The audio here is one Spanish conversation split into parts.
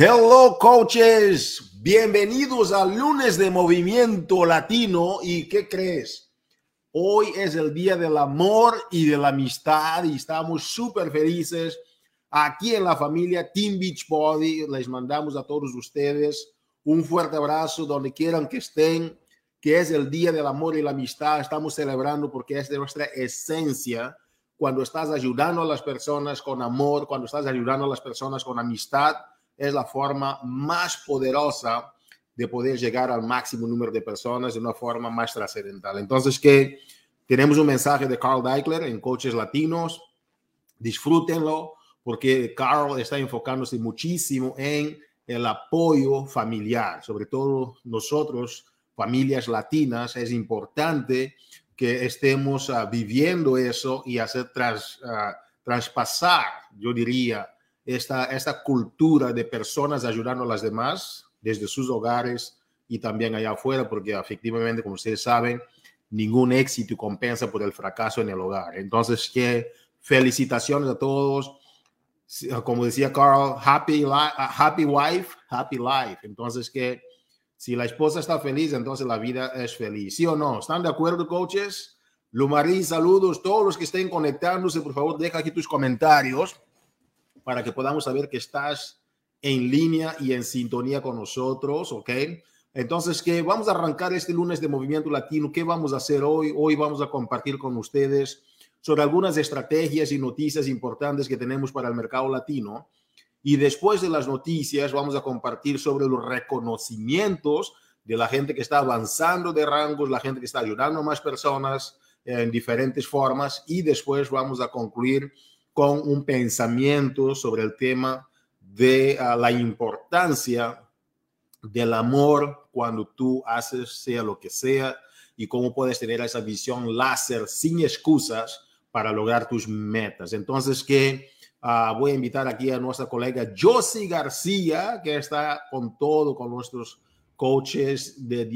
Hello, coaches. Bienvenidos al lunes de Movimiento Latino. ¿Y qué crees? Hoy es el día del amor y de la amistad y estamos súper felices aquí en la familia Team Beachbody. Les mandamos a todos ustedes un fuerte abrazo donde quieran que estén, que es el día del amor y la amistad. Estamos celebrando porque es de nuestra esencia cuando estás ayudando a las personas con amor, cuando estás ayudando a las personas con amistad es la forma más poderosa de poder llegar al máximo número de personas de una forma más trascendental. Entonces, que tenemos un mensaje de Carl Deichler en Coaches Latinos. Disfrútenlo porque Carl está enfocándose muchísimo en el apoyo familiar, sobre todo nosotros, familias latinas, es importante que estemos uh, viviendo eso y hacer tras, uh, traspasar, yo diría, esta, esta cultura de personas ayudando a las demás desde sus hogares y también allá afuera, porque efectivamente, como ustedes saben, ningún éxito compensa por el fracaso en el hogar. Entonces, que felicitaciones a todos. Como decía Carl, happy, happy wife, happy life. Entonces, que si la esposa está feliz, entonces la vida es feliz. ¿Sí o no? ¿Están de acuerdo, coaches? Lumarí, saludos. Todos los que estén conectándose, por favor, deja aquí tus comentarios para que podamos saber que estás en línea y en sintonía con nosotros, ¿ok? Entonces, que vamos a arrancar este lunes de Movimiento Latino. ¿Qué vamos a hacer hoy? Hoy vamos a compartir con ustedes sobre algunas estrategias y noticias importantes que tenemos para el mercado latino. Y después de las noticias, vamos a compartir sobre los reconocimientos de la gente que está avanzando de rangos, la gente que está ayudando a más personas en diferentes formas. Y después vamos a concluir con un pensamiento sobre el tema de ah, la importancia del amor cuando tú haces sea lo que sea y cómo puedes tener esa visión láser sin excusas para lograr tus metas. Entonces, que ah, voy a invitar aquí a nuestra colega Josie García, que está con todo, con nuestros coaches de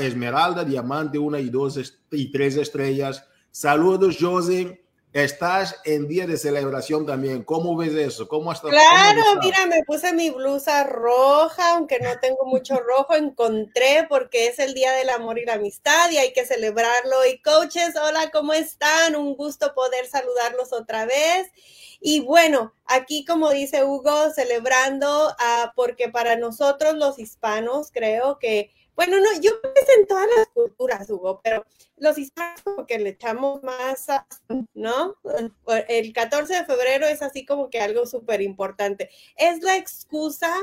Esmeralda, Diamante, una y dos y tres estrellas. Saludos, Josie. Estás en día de celebración también. ¿Cómo ves eso? ¿Cómo hasta Claro, mira, me puse mi blusa roja, aunque no tengo mucho rojo, encontré porque es el Día del Amor y la Amistad y hay que celebrarlo. Y coaches, hola, ¿cómo están? Un gusto poder saludarlos otra vez. Y bueno, aquí como dice Hugo, celebrando uh, porque para nosotros los hispanos creo que bueno, no, yo pienso en todas las culturas, Hugo, pero los hispanos como que le echamos más, ¿no? El 14 de febrero es así como que algo súper importante. Es la excusa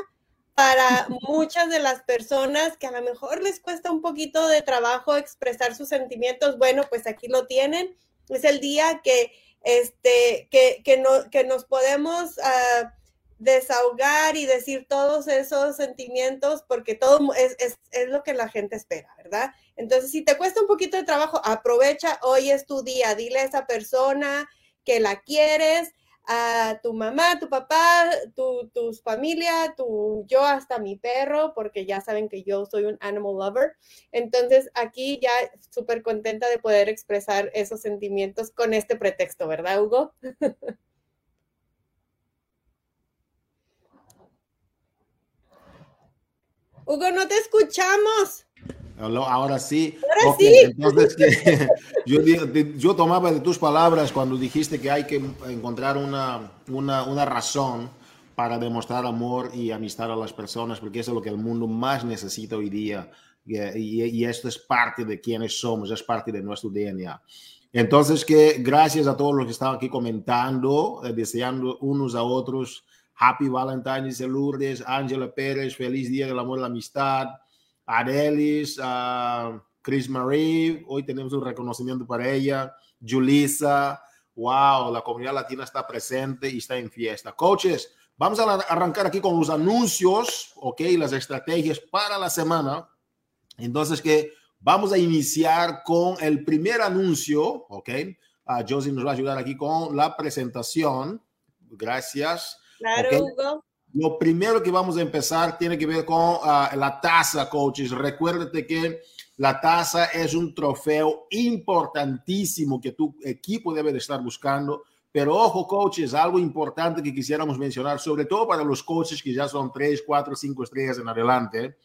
para muchas de las personas que a lo mejor les cuesta un poquito de trabajo expresar sus sentimientos. Bueno, pues aquí lo tienen. Es el día que, este, que, que, no, que nos podemos... Uh, desahogar y decir todos esos sentimientos porque todo es, es, lo que la gente espera, ¿verdad? Entonces, si te cuesta un poquito de trabajo, aprovecha, hoy es tu día, dile a esa persona que la quieres, a tu mamá, tu papá, tu, tus familia, tu, yo hasta mi perro, porque ya saben que yo soy un animal lover. Entonces, aquí ya súper contenta de poder expresar esos sentimientos con este pretexto, ¿verdad, Hugo? Hugo, no te escuchamos. Ahora sí. Ahora sí. Entonces, yo, yo, tomaba de tus palabras cuando dijiste que hay que encontrar una, una, una, razón para demostrar amor y amistad a las personas, porque eso es lo que el mundo más necesita hoy día. Y, y, esto es parte de quienes somos, es parte de nuestro DNA. Entonces, que gracias a todos los que estaban aquí comentando, eh, deseando unos a otros Happy Valentine's de Lourdes, Ángela Pérez, feliz día del amor y la amistad, Arelis, uh, Chris Marie, hoy tenemos un reconocimiento para ella, Julissa, wow, la comunidad latina está presente y está en fiesta. Coaches, vamos a arrancar aquí con los anuncios, ok, las estrategias para la semana. Entonces, que vamos a iniciar con el primer anuncio, ok. Uh, Josie nos va a ayudar aquí con la presentación. Gracias. Claro, Hugo. Lo primero que vamos a empezar tiene que ver con uh, la tasa, coaches. Recuérdate que la tasa es un trofeo importantísimo que tu equipo debe de estar buscando Pero ojo, coaches, algo importante que quisiéramos mencionar, sobre todo para los coaches que ya son 3, 4, 5 estrellas en adelante.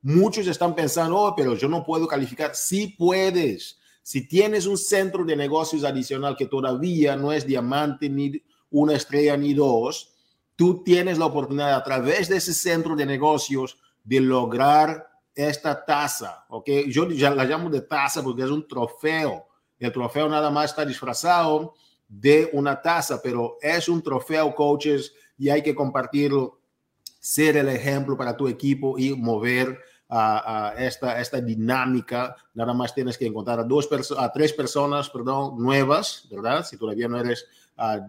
Muchos están pensando, oh, pero yo no puedo calificar. Sí puedes. Si tienes un centro de negocios adicional que todavía no es diamante ni una estrella ni dos, tú tienes la oportunidad a través de ese centro de negocios de lograr esta tasa, ¿ok? Yo ya la llamo de tasa porque es un trofeo. El trofeo nada más está disfrazado de una taza, pero es un trofeo, coaches, y hay que compartirlo, ser el ejemplo para tu equipo y mover a, esta, esta dinámica. Nada más tienes que encontrar a, dos a tres personas perdón, nuevas, ¿verdad? Si todavía no eres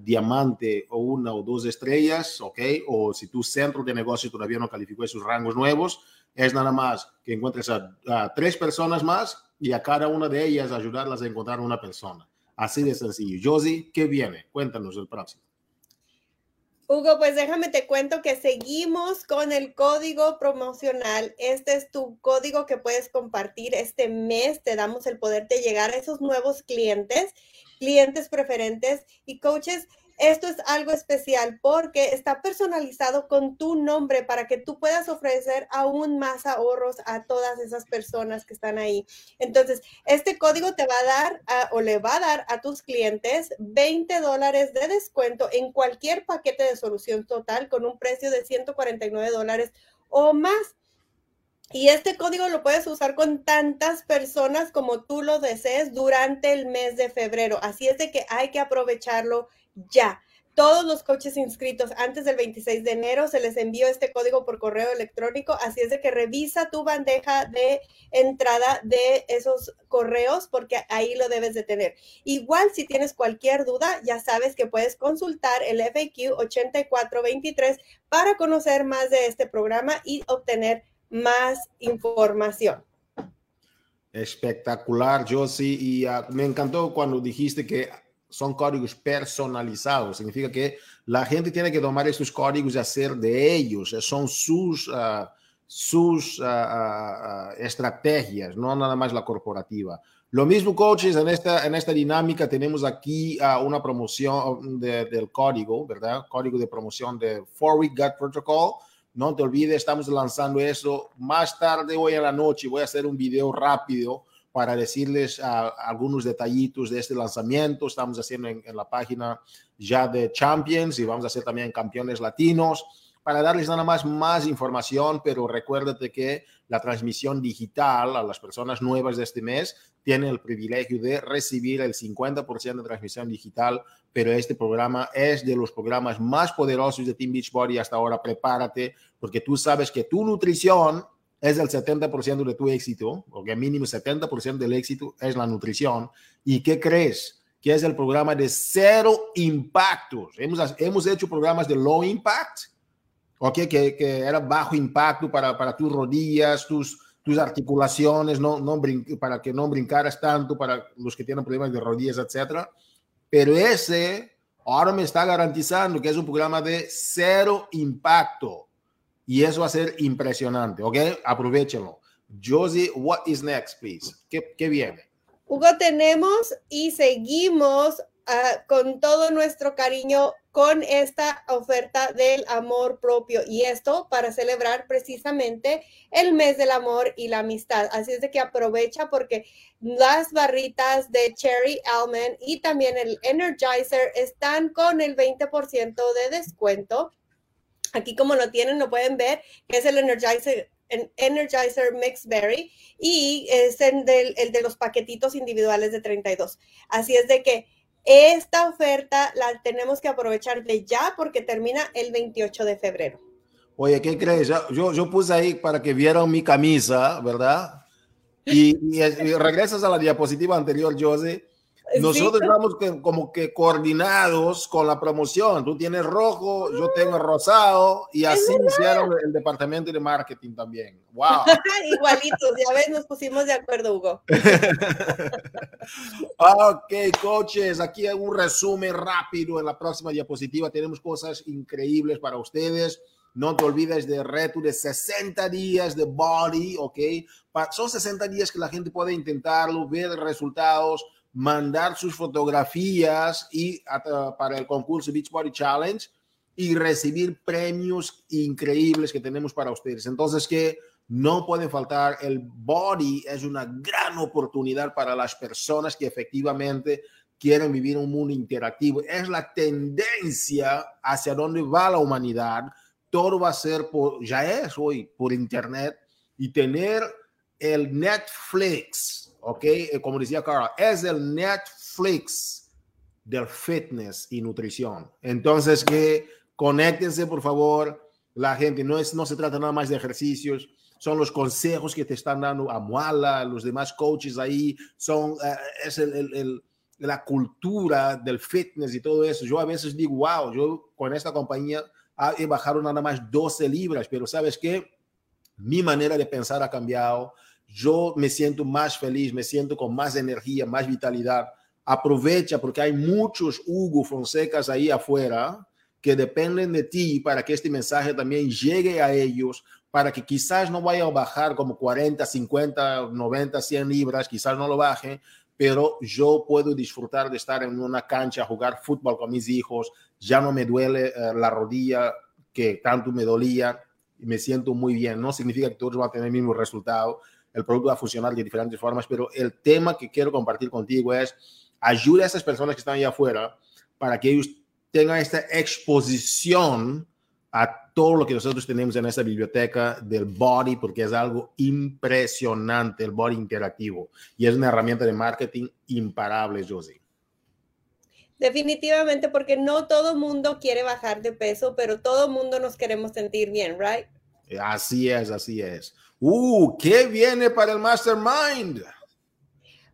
diamante o una o dos estrellas, ¿ok? O si tu centro de negocio todavía no calificó esos rangos nuevos, es nada más que encuentres a, a tres personas más y a cada una de ellas ayudarlas a encontrar una persona. Así de sencillo. Josie, ¿qué viene? Cuéntanos el próximo. Hugo, pues déjame te cuento que seguimos con el código promocional. Este es tu código que puedes compartir este mes. Te damos el poder de llegar a esos nuevos clientes, clientes preferentes y coaches esto es algo especial porque está personalizado con tu nombre para que tú puedas ofrecer aún más ahorros a todas esas personas que están ahí. Entonces, este código te va a dar o le va a dar a tus clientes 20 dólares de descuento en cualquier paquete de solución total con un precio de 149 dólares o más. Y este código lo puedes usar con tantas personas como tú lo desees durante el mes de febrero. Así es de que hay que aprovecharlo ya. Todos los coaches inscritos antes del 26 de enero se les envió este código por correo electrónico, así es de que revisa tu bandeja de entrada de esos correos porque ahí lo debes de tener. Igual si tienes cualquier duda, ya sabes que puedes consultar el FAQ 8423 para conocer más de este programa y obtener más información. Espectacular, Josie. Y uh, me encantó cuando dijiste que son códigos personalizados. Significa que la gente tiene que tomar estos códigos y hacer de ellos. Son sus, uh, sus uh, estrategias, no nada más la corporativa. Lo mismo, coaches, en esta, en esta dinámica tenemos aquí una promoción de, del código, ¿verdad? Código de promoción de Four Week Gut Protocol. No te olvides, estamos lanzando eso más tarde hoy en la noche. Voy a hacer un video rápido para decirles algunos detallitos de este lanzamiento. Estamos haciendo en, la página ya de Champions y vamos a hacer también campeones latinos para darles nada más más información, pero recuérdate que la transmisión digital a las personas nuevas de este mes tiene el privilegio de recibir el 50% de transmisión digital, pero este programa es de los programas más poderosos de Team Beachbody hasta ahora. Prepárate porque tú sabes que tu nutrición es el 70% de tu éxito, porque mínimo 70% del éxito es la nutrición. ¿Y qué crees? Que es el programa de cero impactos. Hemos, hemos hecho programas de low impact, ¿ok? Que, que era bajo impacto para, para tus rodillas, tus, tus articulaciones, no, no para que no brincaras tanto para los que tienen problemas de rodillas, etc. Pero ese ahora me está garantizando que es un programa de cero impacto y eso va a ser impresionante, ¿ok? Aprovechenlo. Josie, what is next, please? ¿Qué, qué viene? Hugo, tenemos y seguimos uh, con todo nuestro cariño con esta oferta del amor propio y esto para celebrar precisamente el mes del amor y la amistad. Así es de que aprovecha porque las barritas de Cherry Almond y también el Energizer están con el 20% de descuento Aquí como lo tienen, lo pueden ver, que es el Energizer, Energizer Mix Berry y es el, el de los paquetitos individuales de 32. Así es de que esta oferta la tenemos que aprovechar de ya porque termina el 28 de febrero. Oye, ¿qué crees? Yo, yo puse ahí para que vieran mi camisa, ¿verdad? Y, y, regresas a la diapositiva anterior, José. Nosotros estamos como que coordinados con la promoción. Tú tienes rojo, yo tengo rosado y así hicieron el departamento de marketing también. ¡Wow! Igualitos, ya ves, nos pusimos de acuerdo, Hugo. ok, coaches, aquí hay un resumen rápido en la próxima diapositiva. Tenemos cosas increíbles para ustedes. No te olvides de reto de 60 días de body, ¿ok? Son 60 días que la gente puede intentarlo, ver resultados mandar sus fotografías y para el concurso Beach Body Challenge y recibir premios increíbles que tenemos para ustedes. Entonces, que no puede faltar, el body es una gran oportunidad para las personas que efectivamente quieren vivir un mundo interactivo. Es la tendencia hacia donde va la humanidad. Todo va a ser por, ya es hoy por internet y tener el Netflix, ¿ok? Eh, como decía Carl, es el Netflix del fitness y nutrición. Entonces, que conéctense, por favor, la gente, no, es, no se trata nada más de ejercicios, son los consejos que te están dando a Muala, los demás coaches ahí, son, eh, es el, el, la cultura del fitness y todo eso. Yo a veces digo, wow, yo con esta compañía he bajado nada más 12 libras, pero ¿sabes qué? Mi manera de pensar ha cambiado, yo me siento más feliz, me siento con más energía, más vitalidad. Aprovecha porque hay muchos Hugo Fonsecas ahí afuera que dependen de ti para que este mensaje también llegue a ellos, para que quizás no vaya a bajar como 40, 50, 90, 100 libras, quizás no lo baje, pero yo puedo disfrutar de estar en una cancha, jugar fútbol con mis hijos, ya no me duele eh, la rodilla que tanto me dolía, me siento muy bien. No significa que todos van a tener el mismo resultado, el producto va a funcionar de diferentes formas, pero el tema que quiero compartir contigo es ayuda a esas personas que están allá afuera para que ellos tengan esta exposición a todo lo que nosotros tenemos en esta biblioteca del body, porque es algo impresionante, el body interactivo. Y es una herramienta de marketing imparable, Josie. Definitivamente, porque no todo mundo quiere bajar de peso, pero todo mundo nos queremos sentir bien, ¿right? Así es, así es. Uh, ¿qué viene para el Mastermind?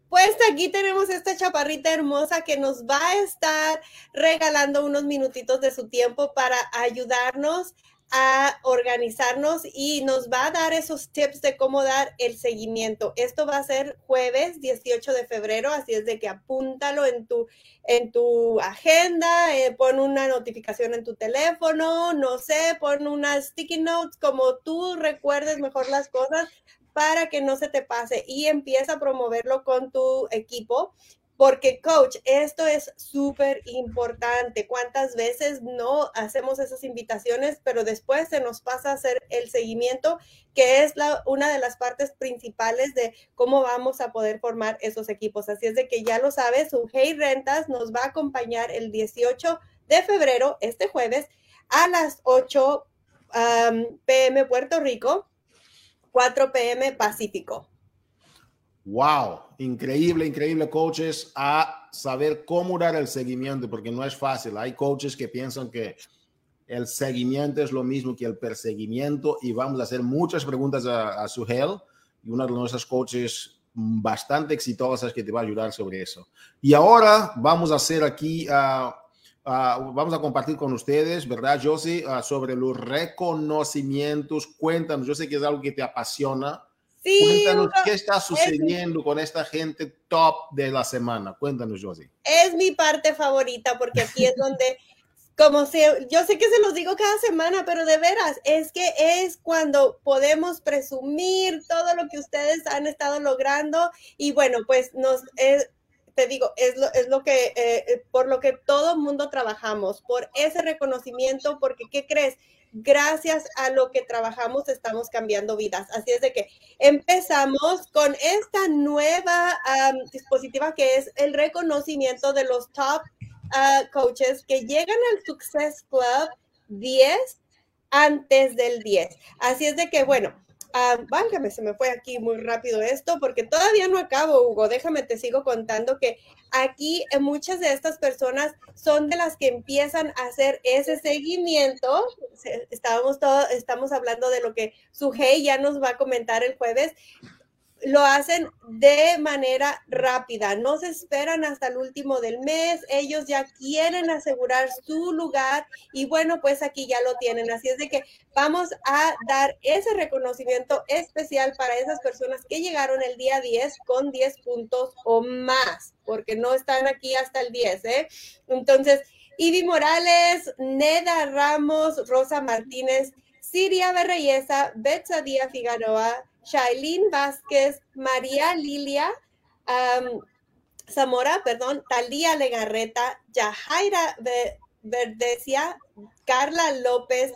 Pues aquí tenemos esta chaparrita hermosa que nos va a estar regalando unos minutitos de su tiempo para ayudarnos a organizarnos y nos va a dar esos tips de cómo dar el seguimiento. Esto va a ser jueves 18 de febrero, así es de que apúntalo en tu, en tu agenda, eh, pon una notificación en tu teléfono, no sé, pon unas sticky notes como tú recuerdes mejor las cosas para que no se te pase y empieza a promoverlo con tu equipo porque, coach, esto es súper importante. ¿Cuántas veces no hacemos esas invitaciones, pero después se nos pasa a hacer el seguimiento, que es la, una de las partes principales de cómo vamos a poder formar esos equipos? Así es de que ya lo sabes, su Hey Rentas nos va a acompañar el 18 de febrero, este jueves, a las 8 pm Puerto Rico, 4 pm Pacífico. Wow, increíble, increíble, coaches, a saber cómo dar el seguimiento, porque no es fácil. Hay coaches que piensan que el seguimiento es lo mismo que el perseguimiento y vamos a hacer muchas preguntas a, a Suhel y una de nuestras coaches bastante exitosas que te va a ayudar sobre eso. Y ahora vamos a hacer aquí, uh, uh, vamos a compartir con ustedes, ¿verdad, Josie? Uh, sobre los reconocimientos. Cuéntanos, yo sé que es algo que te apasiona Sí, Cuéntanos qué está sucediendo con esta gente top de la semana. Cuéntanos, Josie. Es mi parte favorita porque aquí es donde, como se, yo sé que se los digo cada semana, pero de veras, es que es cuando podemos presumir todo lo que ustedes han estado logrando y bueno, pues nos... te digo, es lo, es lo que, eh, por lo que todo mundo trabajamos, por ese reconocimiento, porque ¿qué crees? Gracias a lo que trabajamos estamos cambiando vidas. Así es de que empezamos con esta nueva dispositiva que es el reconocimiento de los top ah, coaches que llegan al Success Club 10 antes del 10. Así es de que, bueno, Ah, válgame, se me fue aquí muy rápido esto, porque todavía no acabo, Hugo. Déjame, te sigo contando que aquí eh, muchas de estas personas son de las que empiezan a hacer ese seguimiento. Estábamos todo, estamos hablando de lo que Sujei ya nos va a comentar el jueves lo hacen de manera rápida, no se esperan hasta el último del mes, ellos ya quieren asegurar su lugar y bueno, pues aquí ya lo tienen. Así es de que vamos a dar ese reconocimiento especial para esas personas que llegaron el día 10 con 10 puntos o más, porque no están aquí hasta el 10, ¿eh? Entonces, Ivy Morales, Neda Ramos, Rosa Martínez, Siria Berreyesa, Díaz Figueroa, Shailene Vázquez, María Lilia, Zamora, perdón, Talía Legarreta, Yajaira Verdecia, Carla López,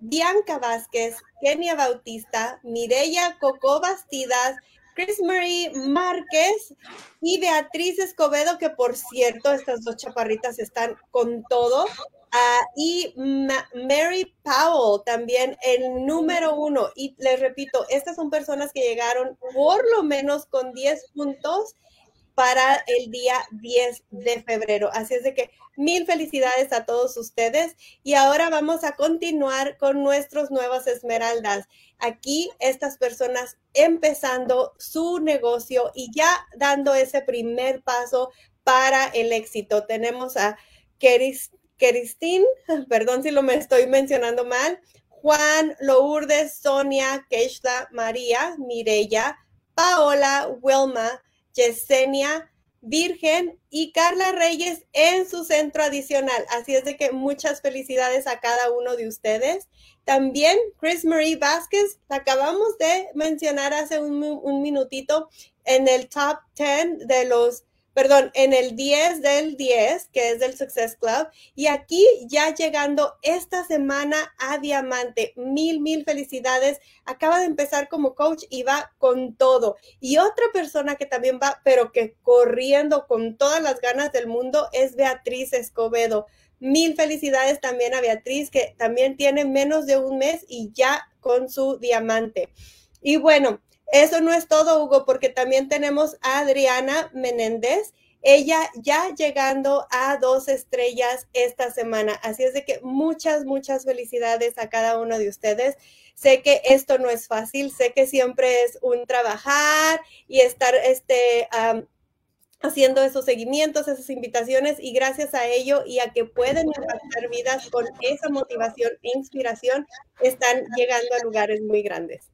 Bianca Vázquez, Kenia Bautista, Mireya Coco Bastidas, Chris Marie Márquez y Beatriz Escobedo, que por cierto, estas dos chaparritas están con todo. Ah, y Mary Powell, también el número uno. Y les repito, estas son personas que llegaron por lo menos con 10 puntos para el día 10 de febrero. Así es de que mil felicidades a todos ustedes. Y ahora vamos a continuar con nuestros nuevos esmeraldas. Aquí estas personas empezando su negocio y ya dando ese primer paso para el éxito. Tenemos a Keris Keristín, perdón si lo me estoy mencionando mal, Juan, Lourdes, Sonia, Keishla, María, Mireya, Paola, Wilma, Yesenia, Virgen y Carla Reyes en su centro adicional. Así es de que muchas felicidades a cada uno de ustedes. También Chris Marie Vázquez, la acabamos de mencionar hace un, un minutito en el top 10 de los perdón, en el 10 del 10, que es del Success Club. Y aquí ya llegando esta semana a Diamante. Mil, mil felicidades. Acaba de empezar como coach y va con todo. Y otra persona que también va, pero que corriendo con todas las ganas del mundo, es Beatriz Escobedo. Mil felicidades también a Beatriz, que también tiene menos de un mes y ya con su diamante. Y bueno, eso no es todo, Hugo, porque también tenemos a Adriana Menéndez. Ella ya llegando a dos estrellas esta semana. Así es de que muchas, muchas felicidades a cada uno de ustedes. Sé que esto no es fácil, sé que siempre es un trabajar y estar este, haciendo esos seguimientos, esas invitaciones y gracias a ello y a que pueden impactar vidas con esa motivación e inspiración, están llegando a lugares muy grandes.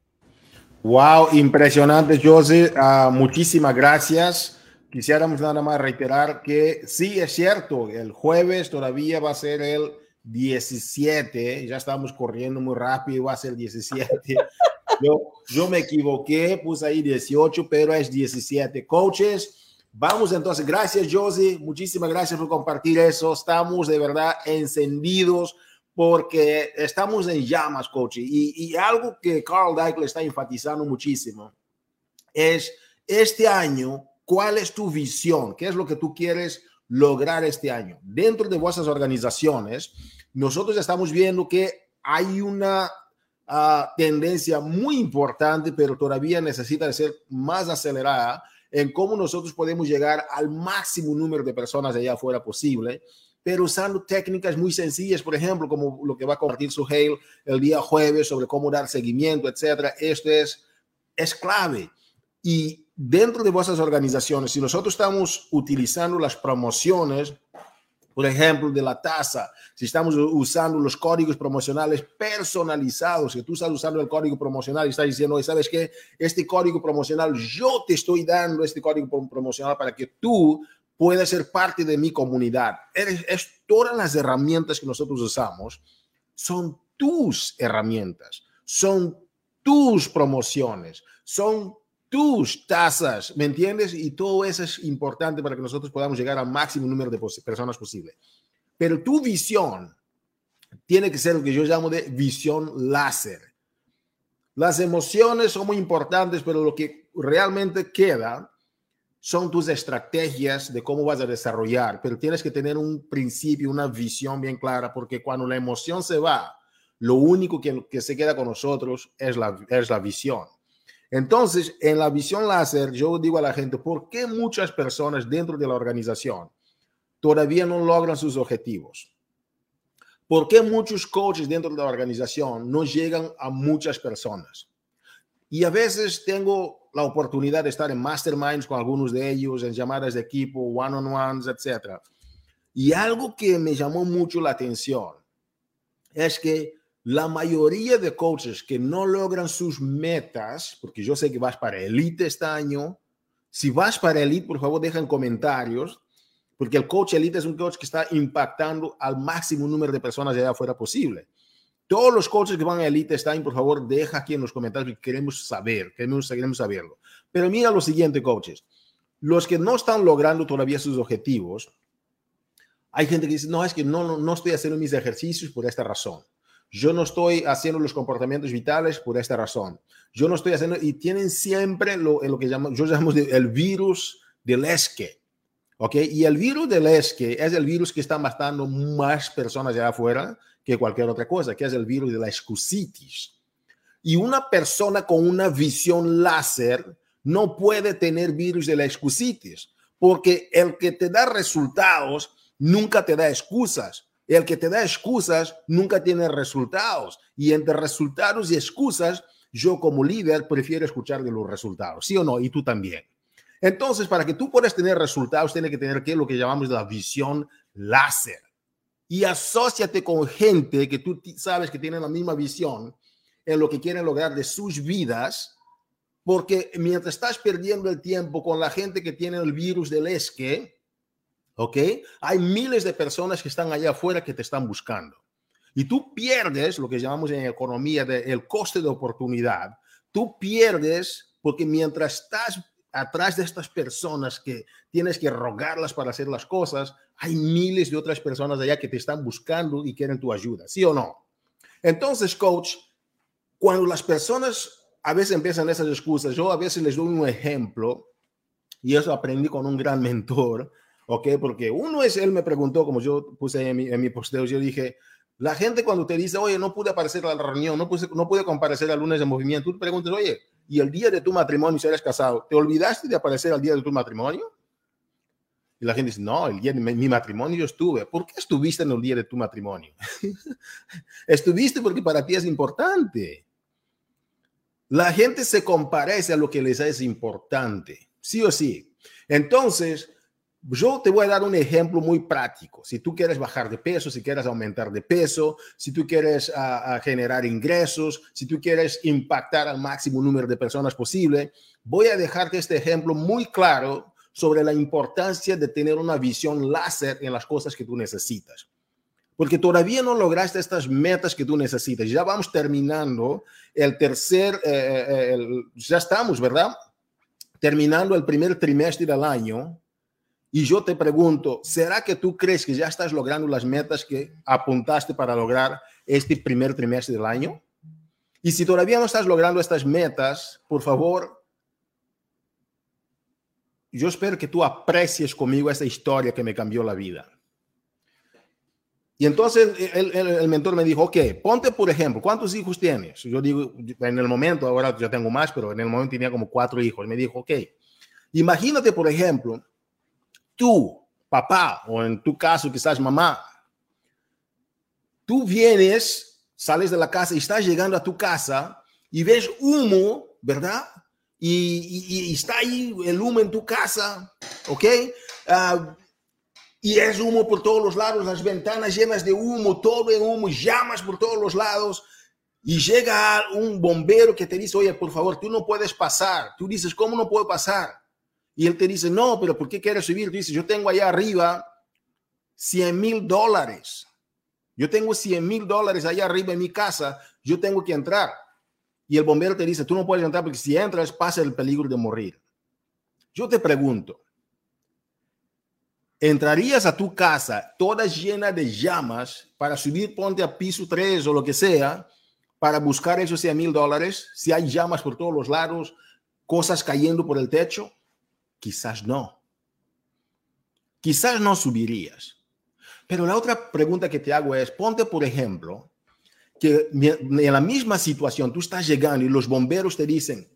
Wow, impresionante, José. Uh, muchísimas gracias. Quisiéramos nada más reiterar que sí, es cierto, el jueves todavía va a ser el 17, ya estamos corriendo muy rápido, va a ser 17. Yo, yo me equivoqué, puse ahí 18, pero es 17. Coaches, vamos entonces. Gracias, José. Muchísimas gracias por compartir eso. Estamos de verdad encendidos porque estamos en llamas, coach. Y, y algo que Carl Deichler está enfatizando muchísimo es este año, ¿cuál es tu visión? ¿Qué es lo que tú quieres lograr este año? Dentro de vuestras organizaciones, nosotros estamos viendo que hay una uh, tendencia muy importante, pero todavía necesita de ser más acelerada en cómo nosotros podemos llegar al máximo número de personas allá afuera posible pero usando técnicas muy sencillas, por ejemplo, como lo que va a compartir Suhail el día jueves sobre cómo dar seguimiento, etcétera. Esto es, es clave. Y dentro de vuestras organizaciones, si nosotros estamos utilizando las promociones, por ejemplo, de la tasa, si estamos usando los códigos promocionales personalizados, si tú estás usando el código promocional y estás diciendo, ¿sabes qué? Este código promocional, yo te estoy dando este código promocional para que tú puede ser parte de mi comunidad. Es, todas las herramientas que nosotros usamos son tus herramientas, son tus promociones, son tus tasas, ¿me entiendes? Y todo eso es importante para que nosotros podamos llegar al máximo número de personas posible. Pero tu visión tiene que ser lo que yo llamo de visión láser. Las emociones son muy importantes, pero lo que realmente queda son tus estrategias de cómo vas a desarrollar, pero tienes que tener un principio, una visión bien clara, porque cuando la emoción se va, lo único que, se queda con nosotros es la, es la visión. Entonces, en la visión láser, yo digo a la gente, ¿por qué muchas personas dentro de la organización todavía no logran sus objetivos? ¿Por qué muchos coaches dentro de la organización no llegan a muchas personas? Y a veces tengo la oportunidad de estar en masterminds con algunos de ellos, en llamadas de equipo, one-on-ones, etc. Y algo que me llamó mucho la atención es que la mayoría de coaches que no logran sus metas, porque yo sé que vas para Elite este año, si vas para Elite, por favor, dejen comentarios, porque el coach Elite es un coach que está impactando al máximo número de personas allá afuera posible. Todos los coaches que van a Elite Stein, por favor, deja aquí en los comentarios que queremos saber, queremos, queremos saberlo. Pero mira lo siguiente, coaches. los que no están logrando todavía sus objetivos, hay gente que dice, no, es que no, no, no estoy haciendo mis ejercicios por esta razón. Yo no estoy haciendo los comportamientos vitales por esta razón. Yo no estoy haciendo, y tienen siempre lo, lo que llamo, yo llamo el virus del esque. ¿Ok? Y el virus del esque es el virus que está matando más personas allá afuera que cualquier otra cosa, que es el virus de la excusitis. Y una persona con una visión láser no puede tener virus de la excusitis, porque el que te da resultados nunca te da excusas. El que te da excusas nunca tiene resultados. Y entre resultados y excusas, yo como líder prefiero escuchar de los resultados, ¿sí o no? Y tú también. Entonces, para que tú puedas tener resultados, tienes que tener ¿qué? lo que llamamos la visión láser. Y asóciate con gente que tú sabes que tienen la misma visión en lo que quieren lograr de sus vidas, porque mientras estás perdiendo el tiempo con la gente que tiene el virus del esque, ¿ok? Hay miles de personas que están allá afuera que te están buscando. Y tú pierdes lo que llamamos en economía de el coste de oportunidad. Tú pierdes porque mientras estás atrás de estas personas que tienes que rogarlas para hacer las cosas, hay miles de otras personas allá que te están buscando y quieren tu ayuda, ¿sí o no? Entonces, coach, cuando las personas a veces empiezan esas excusas, yo a veces les doy un ejemplo y eso aprendí con un gran mentor, ¿ok? Porque uno es, él me preguntó, como yo puse en mi, en mi posteo, yo dije, la gente cuando te dice, oye, no pude aparecer a la reunión, no pude, no pude comparecer al lunes de movimiento, tú te preguntas, oye, ¿y el día de tu matrimonio si eres casado, te olvidaste de aparecer al día de tu matrimonio? Y la gente dice, no, el día de mi, matrimonio yo estuve. ¿Por qué estuviste en el día de tu matrimonio? estuviste porque para ti es importante. La gente se comparece a lo que les es importante, sí o sí. Entonces, yo te voy a dar un ejemplo muy práctico. Si tú quieres bajar de peso, si quieres aumentar de peso, si tú quieres uh, uh, generar ingresos, si tú quieres impactar al máximo número de personas posible, voy a dejarte este ejemplo muy claro sobre la importancia de tener una visión láser en las cosas que tú necesitas. Porque todavía no lograste estas metas que tú necesitas. Ya vamos terminando el tercer, eh, eh, eh ya estamos, ¿verdad? Terminando el primer trimestre del año y yo te pregunto, ¿será que tú crees que ya estás logrando las metas que apuntaste para lograr este primer trimestre del año? Y si todavía no estás logrando estas metas, por favor, yo espero que tú aprecies conmigo esta historia que me cambió la vida. Y entonces el, mentor me dijo, ok, ponte por ejemplo, ¿cuántos hijos tienes? Yo digo, en el momento, ahora ya tengo más, pero en el momento tenía como cuatro hijos. Me dijo, ok, imagínate por ejemplo tú, papá, o en tu caso quizás mamá, tú vienes, sales de la casa y estás llegando a tu casa y ves humo, ¿verdad? Y, está ahí el humo en tu casa, ¿ok? Uh, y es humo por todos los lados, las ventanas llenas de humo, todo en humo, llamas por todos los lados. Y llega un bombero que te dice, oye, por favor, tú no puedes pasar. Tú dices, ¿cómo no puedo pasar? Y él te dice, no, pero ¿por qué quieres subir? Tú dices, yo tengo allá arriba 100 mil dólares. Yo tengo 100 mil dólares allá arriba en mi casa, yo tengo que entrar. Y el bombero te dice, tú no puedes entrar porque si entras pasa el peligro de morir. Yo te pregunto, ¿entrarías a tu casa toda llena de llamas para subir, ponte a piso 3 o lo que sea, para buscar esos 100 mil dólares? Si hay llamas por todos los lados, cosas cayendo por el techo. Quizás no. Quizás no subirías. Pero la otra pregunta que te hago es, ponte por ejemplo, que en la misma situación tú estás llegando y los bomberos te dicen,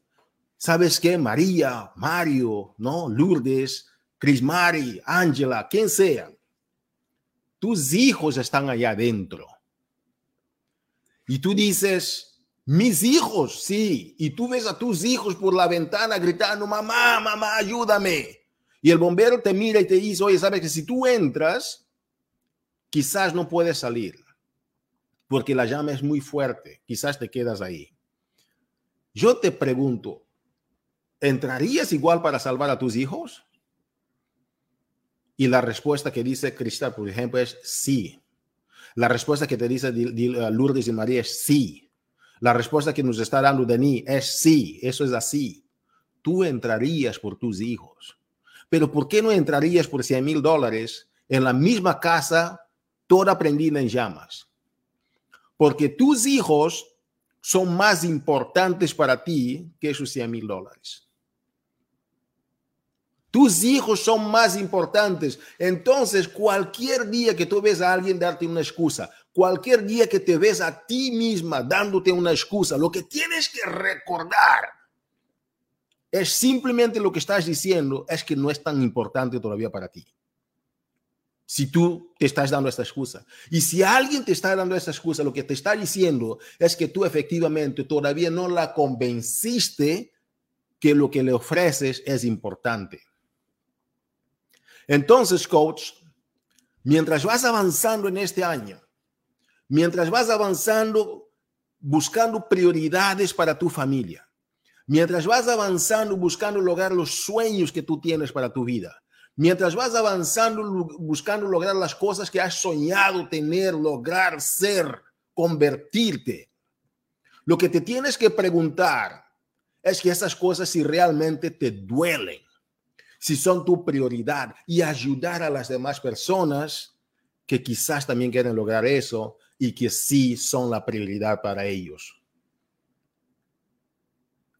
¿sabes qué? María, Mario, ¿no? Lourdes, Cris Mari, Ángela, quien sea. Tus hijos están allá adentro. Y tú dices, mis hijos, sí. Y tú ves a tus hijos por la ventana gritando, mamá, mamá, ayúdame. Y el bombero te mira y te dice, oye, sabes que si tú entras, quizás no puedes salir, porque la llama es muy fuerte, quizás te quedas ahí. Yo te pregunto, ¿entrarías igual para salvar a tus hijos? Y la respuesta que dice Cristal, por ejemplo, es sí. La respuesta que te dice Lourdes y María es sí. La respuesta que nos está dando Denis es sí, eso es así. Tú entrarías por tus hijos. pero ¿por qué no entrarías por 100 mil dólares en la misma casa, toda prendida en llamas? Porque tus hijos son más importantes para ti que esos 100 mil dólares. Tus hijos son más importantes. Entonces, cualquier día que tú ves a alguien darte una excusa, cualquier día que te ves a ti misma dándote una excusa, lo que tienes que recordar es simplemente lo que estás diciendo, es que no es tan importante todavía para ti. Si tú te estás dando esta excusa. Y si alguien te está dando esta excusa, lo que te está diciendo es que tú efectivamente todavía no la convenciste que lo que le ofreces es importante. Entonces, coach, mientras vas avanzando en este año, mientras vas avanzando buscando prioridades para tu familia, mientras vas avanzando buscando lograr los sueños que tú tienes para tu vida, mientras vas avanzando buscando lograr las cosas que has soñado tener, lograr ser, convertirte, lo que te tienes que preguntar es que esas cosas si realmente te duelen, si son tu prioridad y ayudar a las demás personas que quizás también quieren lograr eso y que sí son la prioridad para ellos.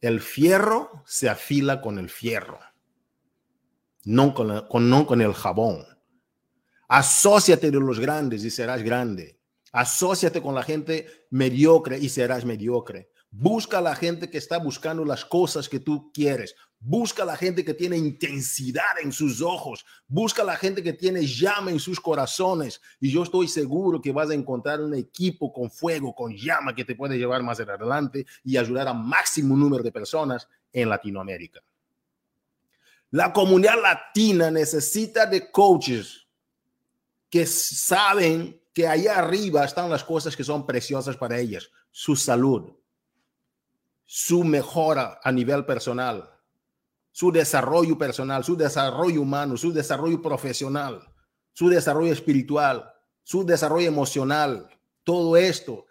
El fierro se afila con el fierro, no con, con, no con el jabón. Asociate de los grandes y serás grande. Asociate con la gente mediocre y serás mediocre. Busca a la gente que está buscando las cosas que tú quieres. Busca a la gente que tiene intensidad en sus ojos. Busca a la gente que tiene llama en sus corazones. Y yo estoy seguro que vas a encontrar un equipo con fuego, con llama que te puede llevar más adelante y ayudar a máximo número de personas en Latinoamérica. La comunidad latina necesita de coaches que saben que allá arriba están las cosas que son preciosas para ellas. Su salud, su mejora a nivel personal, su desarrollo personal, su desarrollo humano, su desarrollo profesional, su desarrollo espiritual, su desarrollo emocional, todo esto,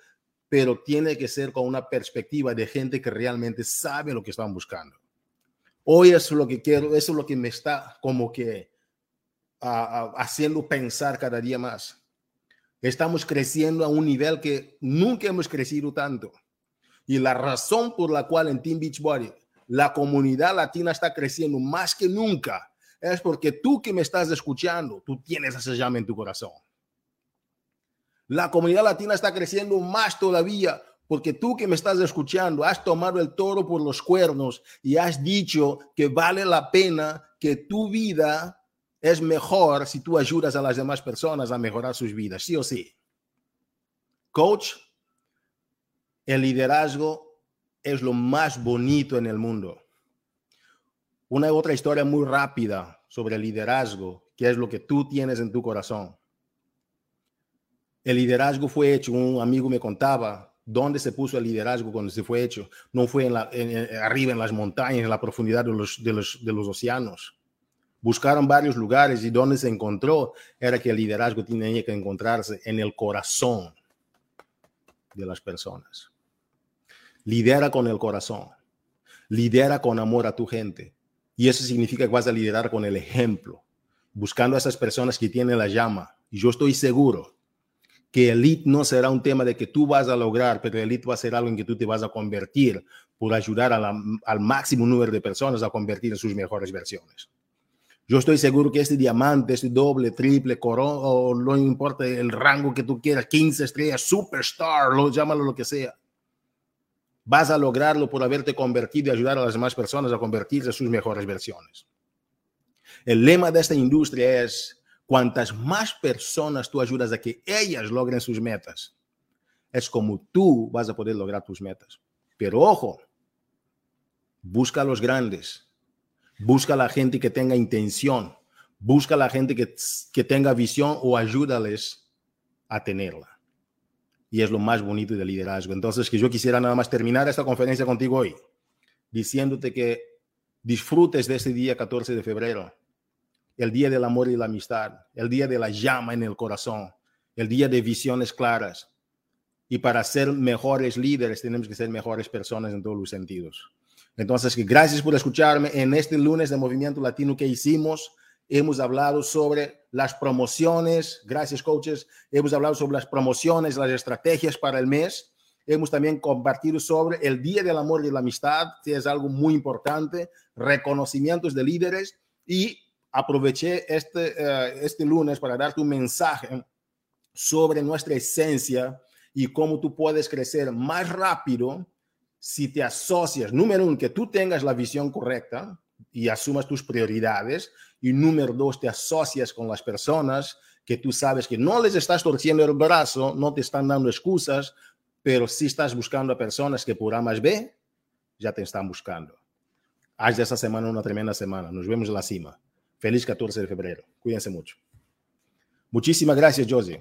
pero tiene que ser con una perspectiva de gente que realmente sabe lo que están buscando. Hoy es lo que quiero, eso es lo que me está como que haciendo pensar cada día más. Estamos creciendo a un nivel que nunca hemos crecido tanto. Y la razón por la cual en Team Beachbody la comunidad latina está creciendo más que nunca es porque tú que me estás escuchando, tú tienes esa llama en tu corazón. La comunidad latina está creciendo más todavía porque tú que me estás escuchando has tomado el toro por los cuernos y has dicho que vale la pena que tu vida es mejor si tú ayudas a las demás personas a mejorar sus vidas, sí o sí. Coach, el liderazgo es lo más bonito en el mundo. Una otra historia muy rápida sobre el liderazgo, que es lo que tú tienes en tu corazón. El liderazgo fue hecho, un amigo me contaba dónde se puso el liderazgo cuando se fue hecho. No fue en arriba en las montañas, en la profundidad de, los, de los océanos. Buscaron varios lugares y donde se encontró era que el liderazgo tenía que encontrarse en el corazón de las personas. Lidera con el corazón. Lidera con amor a tu gente. Y eso significa que vas a liderar con el ejemplo, buscando a esas personas que tienen la llama. Y yo estoy seguro que elite no será un tema de que tú vas a lograr, pero elite va a ser algo en que tú te vas a convertir por ayudar al máximo número de personas a convertir en sus mejores versiones. Yo estoy seguro que este diamante, este doble, triple, corona, o no importa el rango que tú quieras, 15 estrellas, superstar, lo, llámalo lo que sea, vas a lograrlo por haberte convertido y ayudar a las demás personas a convertirse en sus mejores versiones. El lema de esta industria es, cuantas más personas tú ayudas a que ellas logren sus metas, es como tú vas a poder lograr tus metas. Pero ojo, busca a los grandes, busca a la gente que tenga intención, busca a la gente que, que tenga visión o ayúdales a tenerla y es lo más bonito del liderazgo. Entonces, que yo quisiera nada más terminar esta conferencia contigo hoy, diciéndote que disfrutes de este día 14 de febrero, el día del amor y la amistad, el día de la llama en el corazón, el día de visiones claras. Y para ser mejores líderes tenemos que ser mejores personas en todos los sentidos. Entonces, gracias por escucharme en este lunes de Movimiento Latino que hicimos. Hemos hablado sobre las promociones, gracias coaches, hemos hablado sobre las promociones, las estrategias para el mes. Hemos también compartido sobre el Día del Amor y la Amistad, que es algo muy importante, reconocimientos de líderes y aproveché este, uh, este lunes para darte un mensaje sobre nuestra esencia y cómo tú puedes crecer más rápido si te asocias, número uno, que tú tengas la visión correcta y asumas tus prioridades, y número dos, te asocias con las personas que tú sabes que no les estás torciendo el brazo, no te están dando excusas, pero sí estás buscando a personas que por A más B ya te están buscando. Haz de esta semana una tremenda semana. Nos vemos en la cima. Feliz 14 de febrero. Cuídense mucho. Muchísimas gracias, Josie.